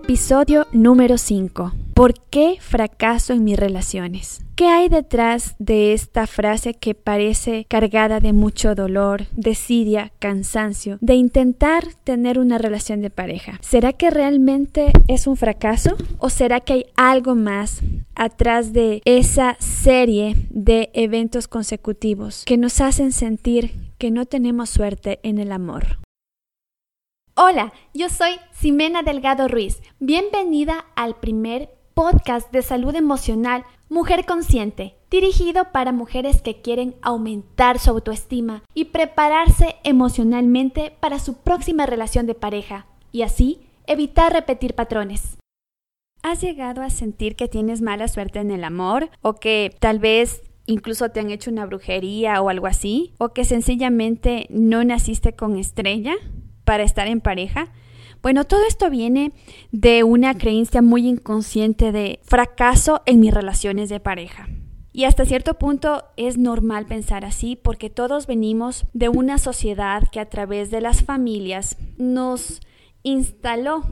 Episodio número 5. ¿Por qué fracaso en mis relaciones? ¿Qué hay detrás de esta frase que parece cargada de mucho dolor, desidia, cansancio, de intentar tener una relación de pareja? ¿Será que realmente es un fracaso? ¿O será que hay algo más atrás de esa serie de eventos consecutivos que nos hacen sentir que no tenemos suerte en el amor? Hola, yo soy Ximena Delgado Ruiz. Bienvenida al primer podcast de salud emocional Mujer Consciente, dirigido para mujeres que quieren aumentar su autoestima y prepararse emocionalmente para su próxima relación de pareja y así evitar repetir patrones. ¿Has llegado a sentir que tienes mala suerte en el amor o que tal vez incluso te han hecho una brujería o algo así? ¿O que sencillamente no naciste con estrella? Para estar en pareja? Bueno, todo esto viene de una creencia muy inconsciente de fracaso en mis relaciones de pareja. Y hasta cierto punto es normal pensar así porque todos venimos de una sociedad que a través de las familias nos instaló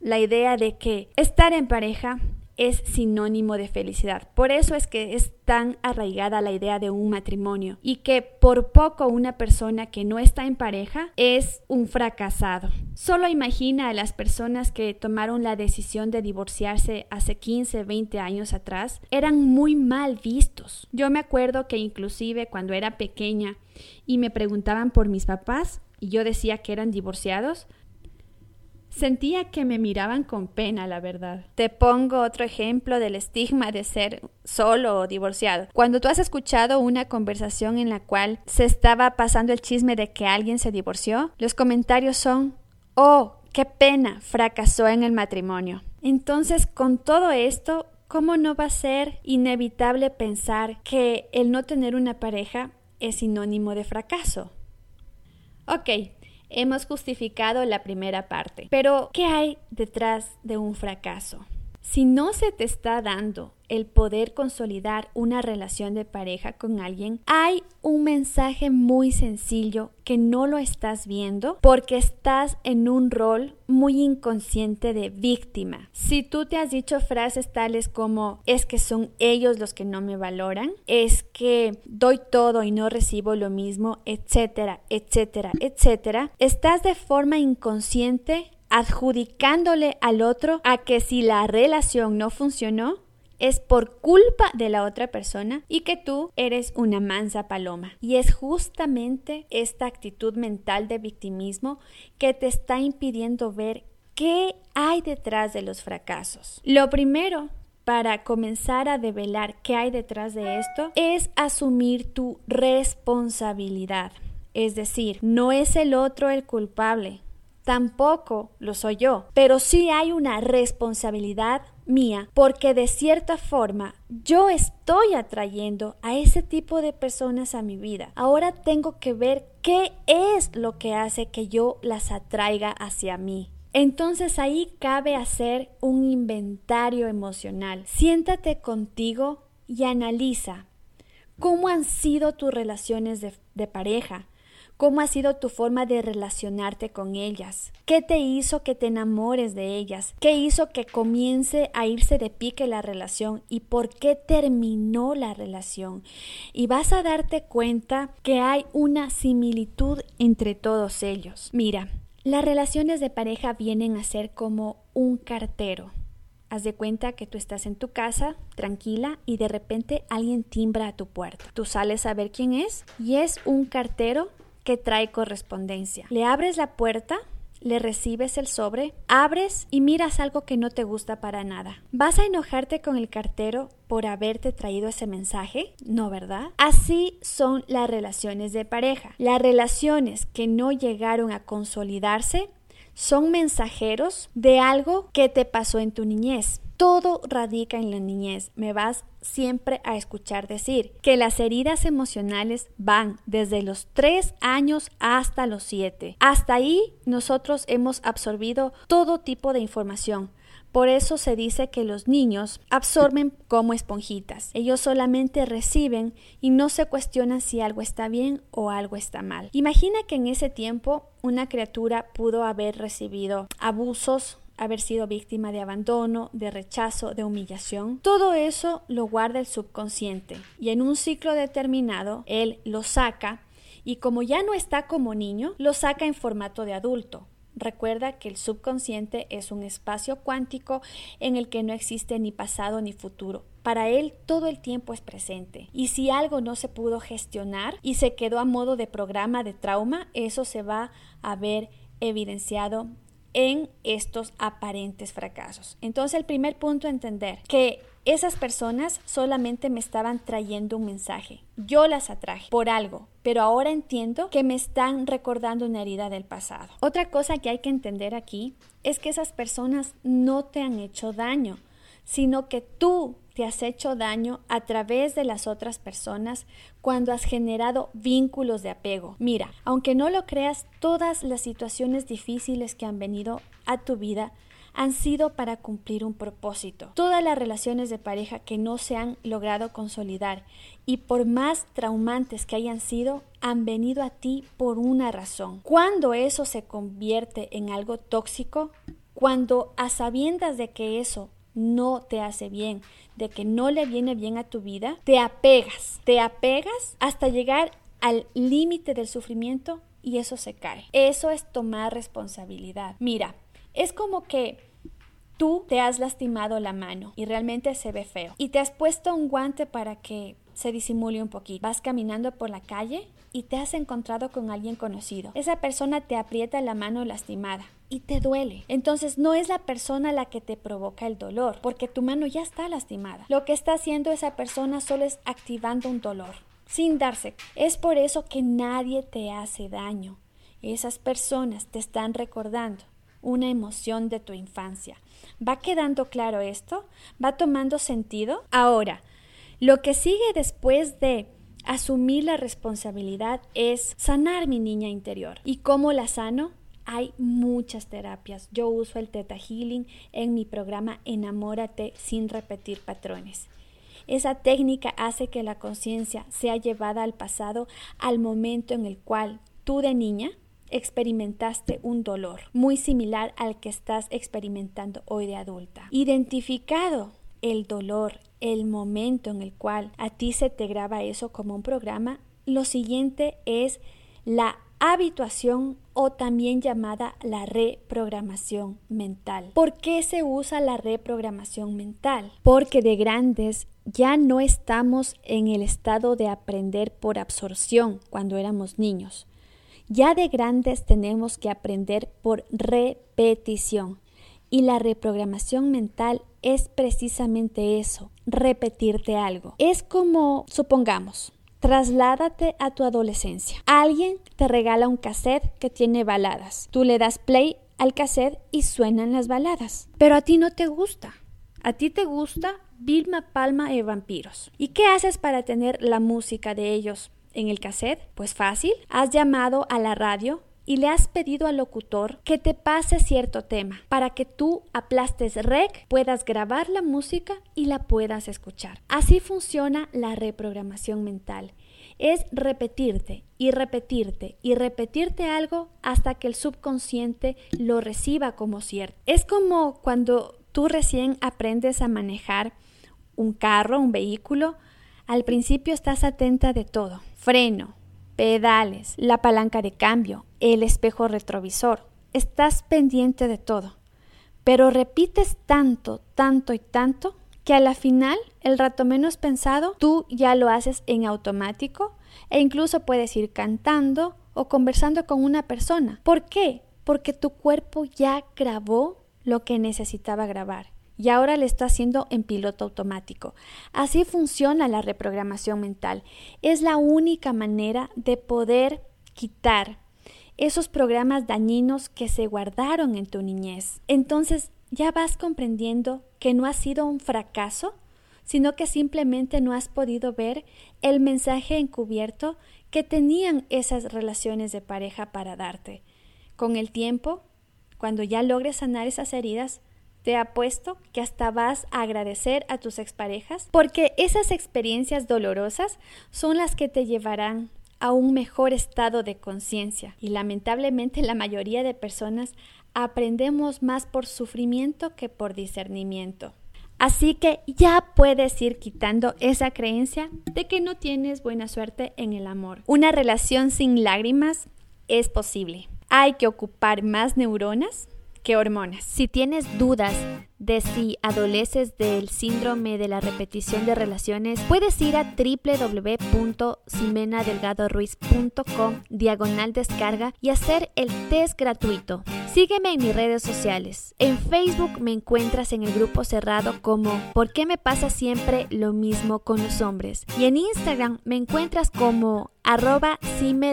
la idea de que estar en pareja es sinónimo de felicidad. Por eso es que es tan arraigada la idea de un matrimonio y que por poco una persona que no está en pareja es un fracasado. Solo imagina a las personas que tomaron la decisión de divorciarse hace 15, 20 años atrás, eran muy mal vistos. Yo me acuerdo que inclusive cuando era pequeña y me preguntaban por mis papás y yo decía que eran divorciados, Sentía que me miraban con pena, la verdad. Te pongo otro ejemplo del estigma de ser solo o divorciado. Cuando tú has escuchado una conversación en la cual se estaba pasando el chisme de que alguien se divorció, los comentarios son, oh, qué pena, fracasó en el matrimonio. Entonces, con todo esto, ¿cómo no va a ser inevitable pensar que el no tener una pareja es sinónimo de fracaso? Ok, hemos justificado la primera parte. Pero, ¿qué hay detrás de un fracaso? Si no se te está dando el poder consolidar una relación de pareja con alguien, hay un mensaje muy sencillo que no lo estás viendo porque estás en un rol muy inconsciente de víctima. Si tú te has dicho frases tales como es que son ellos los que no me valoran, es que doy todo y no recibo lo mismo, etcétera, etcétera, etcétera, estás de forma inconsciente adjudicándole al otro a que si la relación no funcionó, es por culpa de la otra persona y que tú eres una mansa paloma. Y es justamente esta actitud mental de victimismo que te está impidiendo ver qué hay detrás de los fracasos. Lo primero para comenzar a develar qué hay detrás de esto es asumir tu responsabilidad. Es decir, no es el otro el culpable, tampoco lo soy yo, pero sí hay una responsabilidad mía porque de cierta forma yo estoy atrayendo a ese tipo de personas a mi vida. Ahora tengo que ver qué es lo que hace que yo las atraiga hacia mí. Entonces ahí cabe hacer un inventario emocional. Siéntate contigo y analiza cómo han sido tus relaciones de, de pareja, ¿Cómo ha sido tu forma de relacionarte con ellas? ¿Qué te hizo que te enamores de ellas? ¿Qué hizo que comience a irse de pique la relación? ¿Y por qué terminó la relación? Y vas a darte cuenta que hay una similitud entre todos ellos. Mira, las relaciones de pareja vienen a ser como un cartero. Haz de cuenta que tú estás en tu casa, tranquila, y de repente alguien timbra a tu puerta. Tú sales a ver quién es y es un cartero que trae correspondencia. Le abres la puerta, le recibes el sobre, abres y miras algo que no te gusta para nada. ¿Vas a enojarte con el cartero por haberte traído ese mensaje? No, ¿verdad? Así son las relaciones de pareja. Las relaciones que no llegaron a consolidarse son mensajeros de algo que te pasó en tu niñez. Todo radica en la niñez. Me vas siempre a escuchar decir que las heridas emocionales van desde los 3 años hasta los 7. Hasta ahí nosotros hemos absorbido todo tipo de información. Por eso se dice que los niños absorben como esponjitas. Ellos solamente reciben y no se cuestionan si algo está bien o algo está mal. Imagina que en ese tiempo una criatura pudo haber recibido abusos haber sido víctima de abandono, de rechazo, de humillación. Todo eso lo guarda el subconsciente y en un ciclo determinado él lo saca y como ya no está como niño, lo saca en formato de adulto. Recuerda que el subconsciente es un espacio cuántico en el que no existe ni pasado ni futuro. Para él todo el tiempo es presente. Y si algo no se pudo gestionar y se quedó a modo de programa de trauma, eso se va a ver evidenciado en estos aparentes fracasos. Entonces el primer punto a entender que esas personas solamente me estaban trayendo un mensaje. Yo las atraje por algo, pero ahora entiendo que me están recordando una herida del pasado. Otra cosa que hay que entender aquí es que esas personas no te han hecho daño, sino que tú te has hecho daño a través de las otras personas cuando has generado vínculos de apego. Mira, aunque no lo creas, todas las situaciones difíciles que han venido a tu vida han sido para cumplir un propósito. Todas las relaciones de pareja que no se han logrado consolidar y por más traumantes que hayan sido, han venido a ti por una razón. Cuando eso se convierte en algo tóxico, cuando a sabiendas de que eso no te hace bien, de que no le viene bien a tu vida, te apegas, te apegas hasta llegar al límite del sufrimiento y eso se cae. Eso es tomar responsabilidad. Mira, es como que tú te has lastimado la mano y realmente se ve feo y te has puesto un guante para que se disimule un poquito. Vas caminando por la calle y te has encontrado con alguien conocido. Esa persona te aprieta la mano lastimada y te duele. Entonces no es la persona la que te provoca el dolor, porque tu mano ya está lastimada. Lo que está haciendo esa persona solo es activando un dolor, sin darse. Es por eso que nadie te hace daño. Esas personas te están recordando una emoción de tu infancia. ¿Va quedando claro esto? ¿Va tomando sentido? Ahora, lo que sigue después de asumir la responsabilidad es sanar mi niña interior. ¿Y cómo la sano? Hay muchas terapias. Yo uso el Theta Healing en mi programa Enamórate sin repetir patrones. Esa técnica hace que la conciencia sea llevada al pasado, al momento en el cual tú de niña experimentaste un dolor muy similar al que estás experimentando hoy de adulta. Identificado el dolor, el momento en el cual a ti se te graba eso como un programa, lo siguiente es la habituación o también llamada la reprogramación mental. ¿Por qué se usa la reprogramación mental? Porque de grandes ya no estamos en el estado de aprender por absorción cuando éramos niños. Ya de grandes tenemos que aprender por repetición. Y la reprogramación mental es precisamente eso, repetirte algo. Es como, supongamos, trasládate a tu adolescencia. Alguien te regala un cassette que tiene baladas. Tú le das play al cassette y suenan las baladas. Pero a ti no te gusta. A ti te gusta Vilma Palma y Vampiros. ¿Y qué haces para tener la música de ellos en el cassette? Pues fácil, has llamado a la radio y le has pedido al locutor que te pase cierto tema para que tú aplastes rec, puedas grabar la música y la puedas escuchar. Así funciona la reprogramación mental. Es repetirte y repetirte y repetirte algo hasta que el subconsciente lo reciba como cierto. Es como cuando tú recién aprendes a manejar un carro, un vehículo, al principio estás atenta de todo freno, pedales, la palanca de cambio, el espejo retrovisor. Estás pendiente de todo. Pero repites tanto, tanto y tanto que a la final, el rato menos pensado, tú ya lo haces en automático e incluso puedes ir cantando o conversando con una persona. ¿Por qué? Porque tu cuerpo ya grabó lo que necesitaba grabar y ahora le está haciendo en piloto automático. Así funciona la reprogramación mental. Es la única manera de poder quitar esos programas dañinos que se guardaron en tu niñez. Entonces ya vas comprendiendo que no ha sido un fracaso, sino que simplemente no has podido ver el mensaje encubierto que tenían esas relaciones de pareja para darte. Con el tiempo, cuando ya logres sanar esas heridas, te apuesto que hasta vas a agradecer a tus exparejas porque esas experiencias dolorosas son las que te llevarán a un mejor estado de conciencia y lamentablemente la mayoría de personas aprendemos más por sufrimiento que por discernimiento. Así que ya puedes ir quitando esa creencia de que no tienes buena suerte en el amor. Una relación sin lágrimas es posible. Hay que ocupar más neuronas que hormonas. Si tienes dudas de si adoleces del síndrome de la repetición de relaciones, puedes ir a www.simenadelgadoruiz.com diagonal descarga y hacer el test gratuito. Sígueme en mis redes sociales. En Facebook me encuentras en el grupo cerrado como ¿Por qué me pasa siempre lo mismo con los hombres? Y en Instagram me encuentras como arroba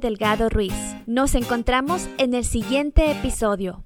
Delgado Ruiz. Nos encontramos en el siguiente episodio.